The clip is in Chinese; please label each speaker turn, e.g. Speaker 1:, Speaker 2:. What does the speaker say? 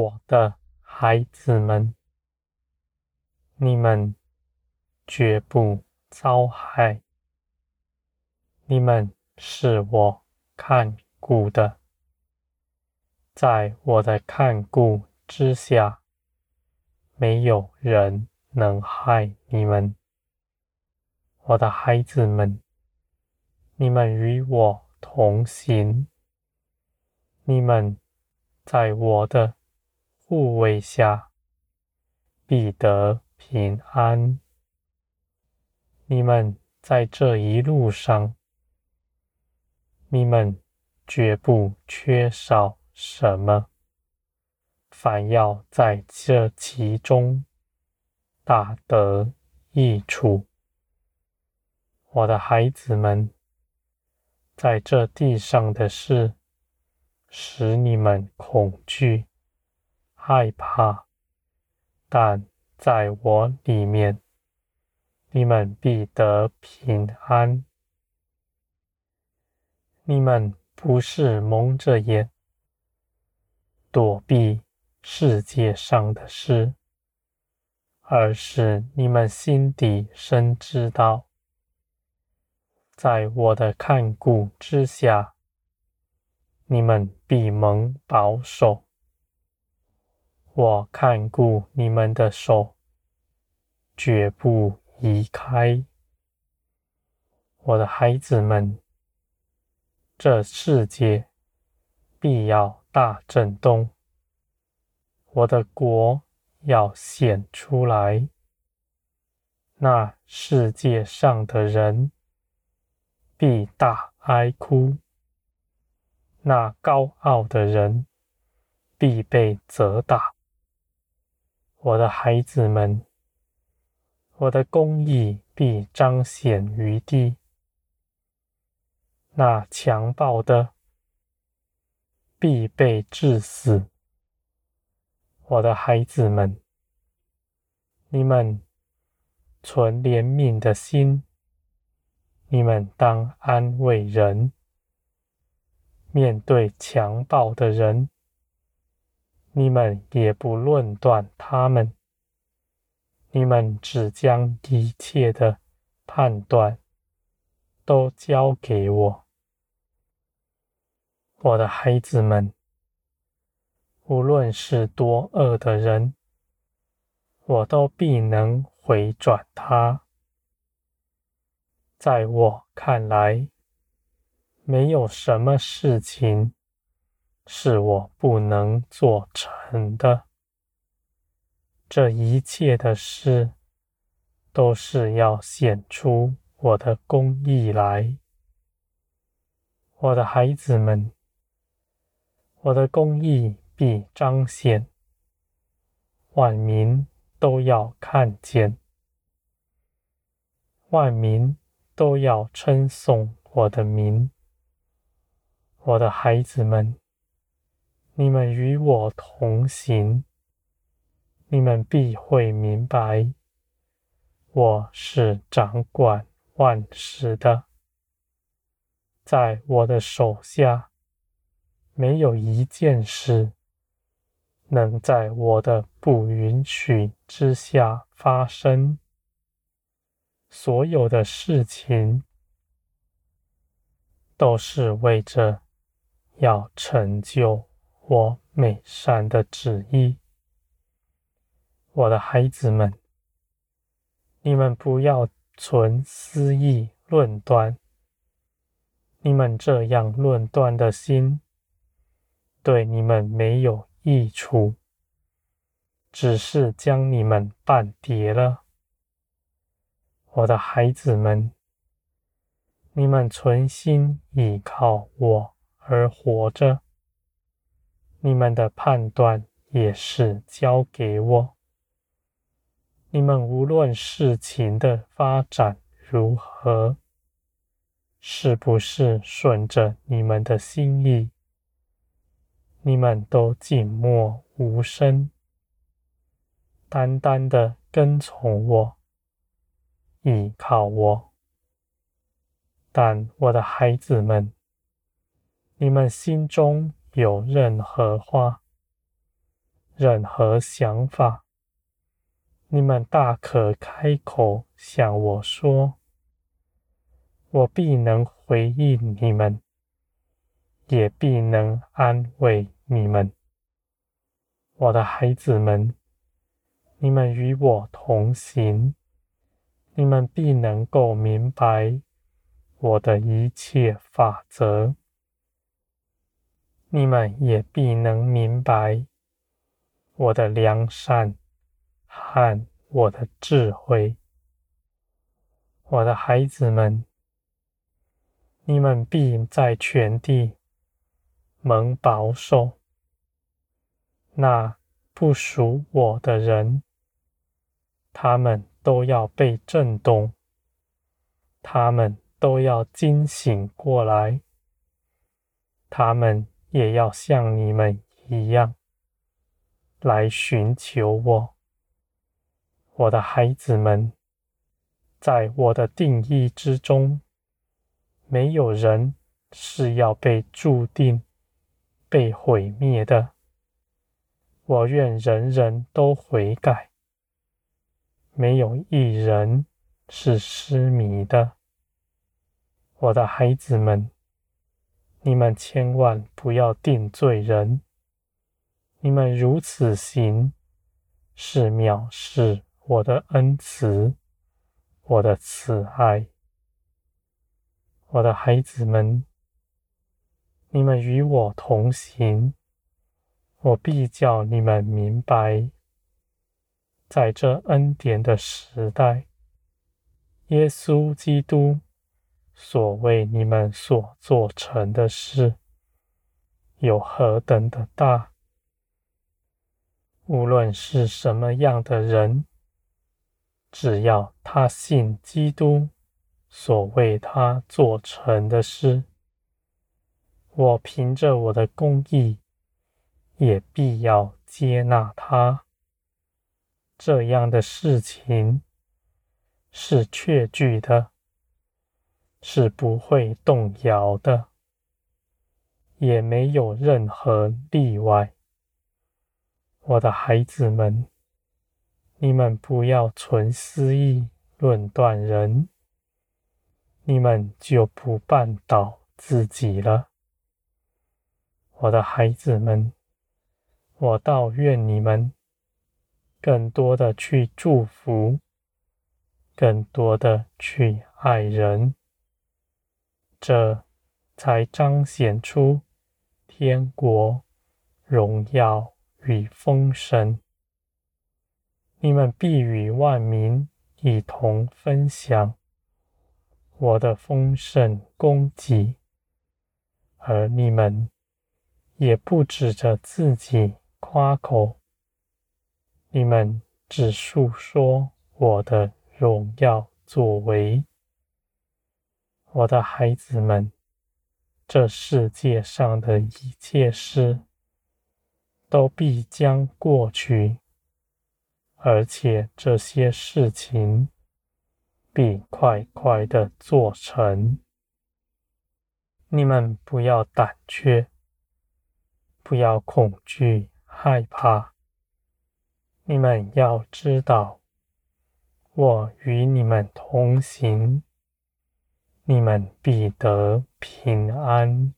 Speaker 1: 我的孩子们，你们绝不遭害。你们是我看顾的，在我的看顾之下，没有人能害你们。我的孩子们，你们与我同行，你们在我的护卫下必得平安。你们在这一路上，你们绝不缺少什么，反要在这其中大得益处。我的孩子们，在这地上的事使你们恐惧。害怕，但在我里面，你们必得平安。你们不是蒙着眼躲避世界上的事，而是你们心底深知道，在我的看顾之下，你们必蒙保守。我看顾你们的手，绝不移开。我的孩子们，这世界必要大震动，我的国要显出来。那世界上的人必大哀哭，那高傲的人必被责打。我的孩子们，我的公义必彰显于地。那强暴的必被致死。我的孩子们，你们存怜悯的心，你们当安慰人。面对强暴的人，你们也不论断他们，你们只将一切的判断都交给我。我的孩子们，无论是多恶的人，我都必能回转他。在我看来，没有什么事情。是我不能做成的。这一切的事，都是要显出我的公义来。我的孩子们，我的公义必彰显，万民都要看见，万民都要称颂我的名。我的孩子们。你们与我同行，你们必会明白，我是掌管万事的，在我的手下，没有一件事能在我的不允许之下发生。所有的事情都是为着要成就。我美善的旨意，我的孩子们，你们不要存私议论断。你们这样论断的心，对你们没有益处，只是将你们绊跌了。我的孩子们，你们存心倚靠我而活着。你们的判断也是交给我。你们无论事情的发展如何，是不是顺着你们的心意，你们都静默无声，单单的跟从我，依靠我。但我的孩子们，你们心中，有任何话，任何想法，你们大可开口向我说，我必能回应你们，也必能安慰你们。我的孩子们，你们与我同行，你们必能够明白我的一切法则。你们也必能明白我的良善和我的智慧，我的孩子们，你们必在全地蒙保守。那不属我的人，他们都要被震动，他们都要惊醒过来，他们。也要像你们一样来寻求我，我的孩子们。在我的定义之中，没有人是要被注定被毁灭的。我愿人人都悔改，没有一人是失迷的。我的孩子们。你们千万不要定罪人，你们如此行，是藐视我的恩慈，我的慈爱。我的孩子们，你们与我同行，我必叫你们明白，在这恩典的时代，耶稣基督。所为你们所做成的事，有何等的大？无论是什么样的人，只要他信基督所为他做成的事，我凭着我的公义，也必要接纳他。这样的事情是确据的。是不会动摇的，也没有任何例外。我的孩子们，你们不要存私意论断人，你们就不绊倒自己了。我的孩子们，我倒愿你们更多的去祝福，更多的去爱人。这才彰显出天国荣耀与丰盛。你们必与万民一同分享我的丰盛供给，而你们也不指着自己夸口，你们只述说我的荣耀作为。我的孩子们，这世界上的一切事都必将过去，而且这些事情必快快的做成。你们不要胆怯，不要恐惧害怕。你们要知道，我与你们同行。你们必得平安。